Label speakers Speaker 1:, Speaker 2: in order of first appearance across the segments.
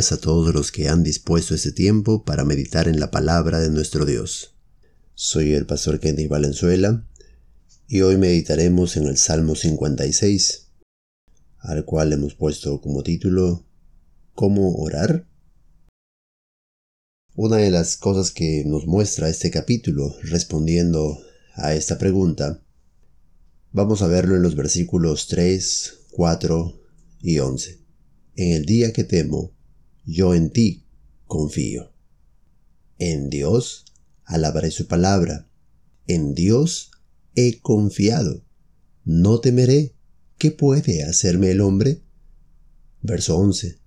Speaker 1: a todos los que han dispuesto este tiempo para meditar en la palabra de nuestro Dios. Soy el pastor Kenny Valenzuela y hoy meditaremos en el Salmo 56, al cual hemos puesto como título ¿Cómo orar? Una de las cosas que nos muestra este capítulo respondiendo a esta pregunta, vamos a verlo en los versículos 3, 4 y 11. En el día que temo, yo en ti confío. En Dios alabaré su palabra. En Dios he confiado. No temeré. ¿Qué puede hacerme el hombre? Verso 11.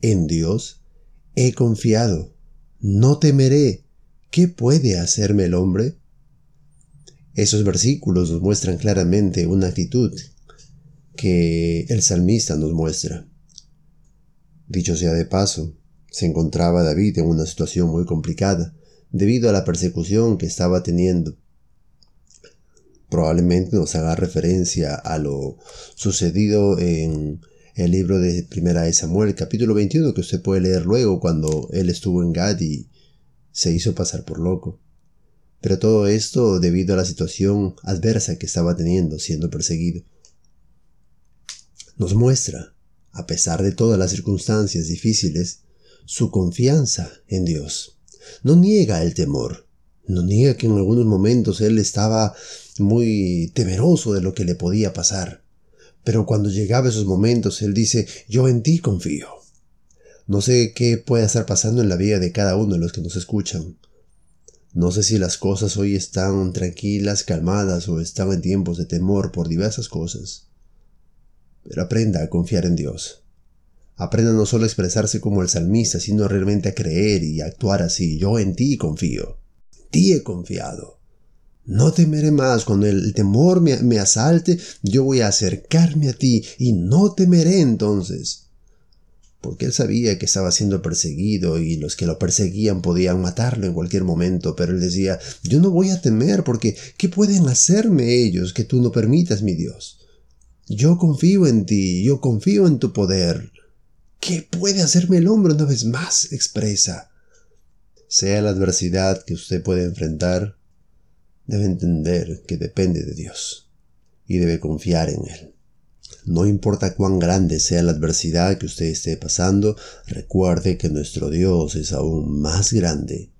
Speaker 1: En Dios he confiado. No temeré. ¿Qué puede hacerme el hombre? Esos versículos nos muestran claramente una actitud que el salmista nos muestra. Dicho sea de paso, se encontraba David en una situación muy complicada debido a la persecución que estaba teniendo. Probablemente nos haga referencia a lo sucedido en el libro de Primera de Samuel, capítulo 21, que usted puede leer luego cuando él estuvo en Gad y se hizo pasar por loco. Pero todo esto debido a la situación adversa que estaba teniendo siendo perseguido. Nos muestra a pesar de todas las circunstancias difíciles, su confianza en Dios. No niega el temor, no niega que en algunos momentos él estaba muy temeroso de lo que le podía pasar. Pero cuando llegaba esos momentos, él dice, yo en ti confío. No sé qué puede estar pasando en la vida de cada uno de los que nos escuchan. No sé si las cosas hoy están tranquilas, calmadas o están en tiempos de temor por diversas cosas. Pero aprenda a confiar en Dios. Aprenda no solo a expresarse como el salmista, sino realmente a creer y actuar así. Yo en ti confío. Ti he confiado. No temeré más. Cuando el temor me, asalte, yo voy a acercarme a ti y no temeré entonces. Porque él sabía que estaba siendo perseguido y los que lo perseguían podían matarlo en cualquier momento, pero él decía, yo no voy a temer porque ¿qué pueden hacerme ellos que tú no permitas, mi Dios? Yo confío en ti, yo confío en tu poder. ¿Qué puede hacerme el hombre una vez más? expresa. Sea la adversidad que usted puede enfrentar, debe entender que depende de Dios y debe confiar en Él. No importa cuán grande sea la adversidad que usted esté pasando, recuerde que nuestro Dios es aún más grande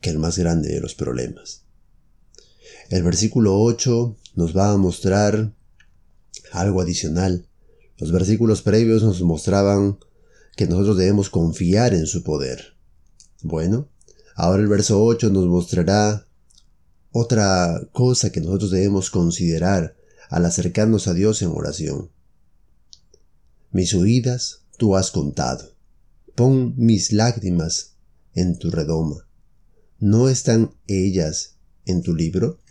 Speaker 1: que el más grande de los problemas. El versículo 8 nos va a mostrar algo adicional. Los versículos previos nos mostraban que nosotros debemos confiar en su poder. Bueno, ahora el verso 8 nos mostrará otra cosa que nosotros debemos considerar al acercarnos a Dios en oración. Mis huidas tú has contado. Pon mis lágrimas en tu redoma. ¿No están ellas en tu libro?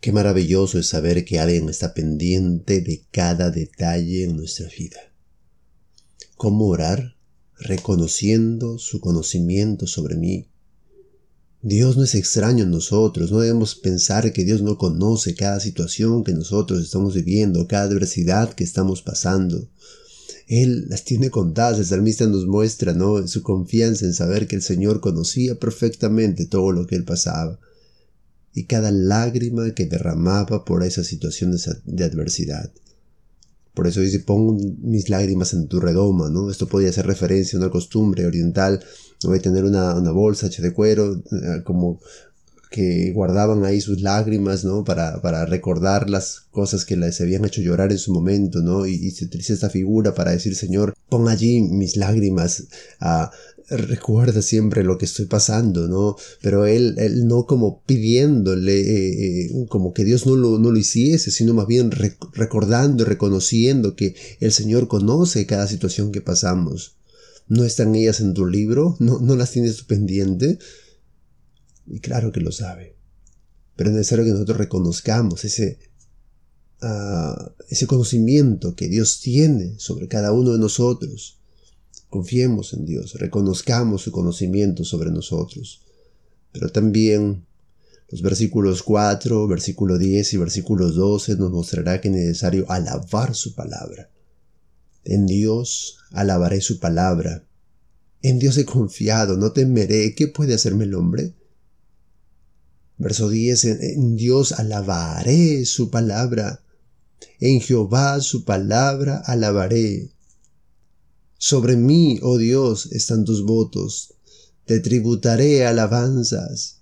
Speaker 1: Qué maravilloso es saber que alguien está pendiente de cada detalle en nuestra vida. ¿Cómo orar? Reconociendo su conocimiento sobre mí. Dios no es extraño en nosotros, no debemos pensar que Dios no conoce cada situación que nosotros estamos viviendo, cada adversidad que estamos pasando. Él las tiene contadas, el salmista nos muestra ¿no? su confianza en saber que el Señor conocía perfectamente todo lo que él pasaba y cada lágrima que derramaba por esas situaciones de adversidad. Por eso dice, pon mis lágrimas en tu redoma, ¿no? Esto podría ser referencia a una costumbre oriental, ¿no? de tener una, bolsa hecha de cuero, eh, como que guardaban ahí sus lágrimas, ¿no? Para, para recordar las cosas que les habían hecho llorar en su momento, ¿no? Y, y se utiliza esta figura para decir, Señor, pon allí mis lágrimas, a recuerda siempre lo que estoy pasando, ¿no? Pero él, él no como pidiéndole, eh, eh, como que Dios no lo, no lo hiciese, sino más bien recordando y reconociendo que el Señor conoce cada situación que pasamos. ¿No están ellas en tu libro? ¿No, no las tienes tu pendiente? Y claro que lo sabe. Pero es necesario que nosotros reconozcamos ese, uh, ese conocimiento que Dios tiene sobre cada uno de nosotros Confiemos en Dios, reconozcamos su conocimiento sobre nosotros. Pero también los versículos 4, versículo 10 y versículos 12 nos mostrará que es necesario alabar su palabra. En Dios alabaré su palabra. En Dios he confiado, no temeré. ¿Qué puede hacerme el hombre? Verso 10. En Dios alabaré su palabra. En Jehová su palabra alabaré. Sobre mí, oh Dios, están tus votos. Te tributaré alabanzas.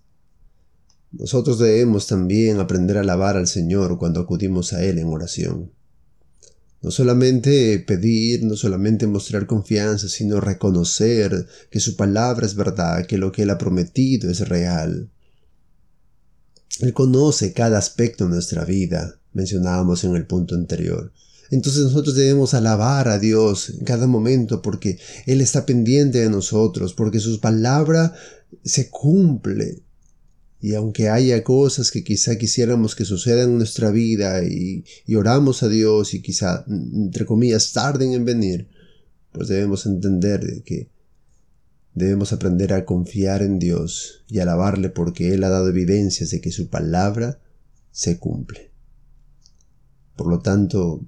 Speaker 1: Nosotros debemos también aprender a alabar al Señor cuando acudimos a Él en oración. No solamente pedir, no solamente mostrar confianza, sino reconocer que su palabra es verdad, que lo que Él ha prometido es real. Él conoce cada aspecto de nuestra vida, mencionábamos en el punto anterior. Entonces nosotros debemos alabar a Dios en cada momento porque Él está pendiente de nosotros, porque su palabra se cumple. Y aunque haya cosas que quizá quisiéramos que sucedan en nuestra vida y, y oramos a Dios y quizá, entre comillas, tarden en venir, pues debemos entender que debemos aprender a confiar en Dios y alabarle porque Él ha dado evidencias de que su palabra se cumple. Por lo tanto,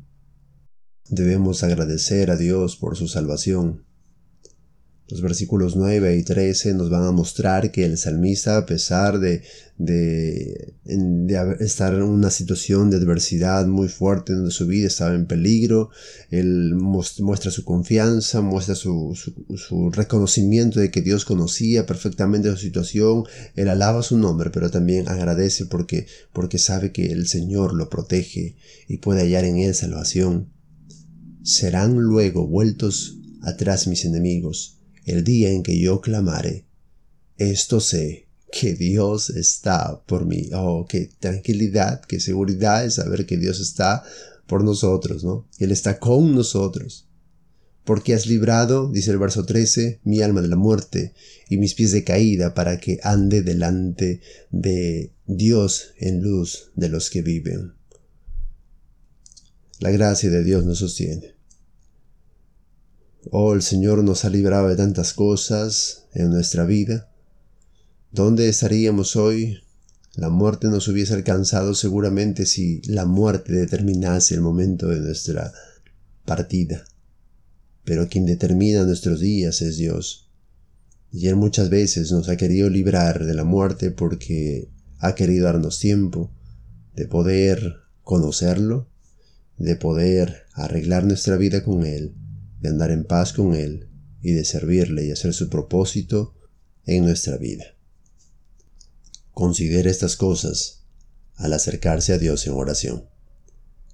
Speaker 1: debemos agradecer a Dios por su salvación. Los versículos 9 y 13 nos van a mostrar que el salmista, a pesar de, de, estar en una situación de adversidad muy fuerte donde su vida estaba en peligro, él muestra su confianza, muestra su, su, reconocimiento de que Dios conocía perfectamente su situación, él alaba su nombre, pero también agradece porque, porque sabe que el Señor lo protege y puede hallar en él salvación. Serán luego vueltos atrás mis enemigos el día en que yo clamare. Esto sé, que Dios está por mí. Oh, qué tranquilidad, qué seguridad es saber que Dios está por nosotros, ¿no? Él está con nosotros. Porque has librado, dice el verso 13, mi alma de la muerte y mis pies de caída para que ande delante de Dios en luz de los que viven. La gracia de Dios nos sostiene. Oh, el Señor nos ha librado de tantas cosas en nuestra vida. ¿Dónde estaríamos hoy? La muerte nos hubiese alcanzado seguramente si la muerte determinase el momento de nuestra partida. Pero quien determina nuestros días es Dios. Y Él muchas veces nos ha querido librar de la muerte porque ha querido darnos tiempo de poder conocerlo, de poder arreglar nuestra vida con Él de andar en paz con Él y de servirle y hacer su propósito en nuestra vida. Considere estas cosas al acercarse a Dios en oración.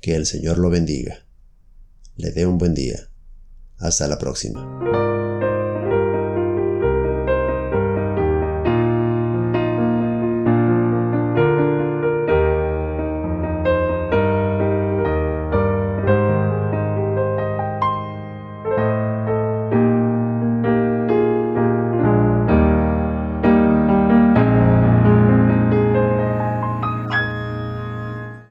Speaker 1: Que el Señor lo bendiga. Le dé un buen día. Hasta la próxima.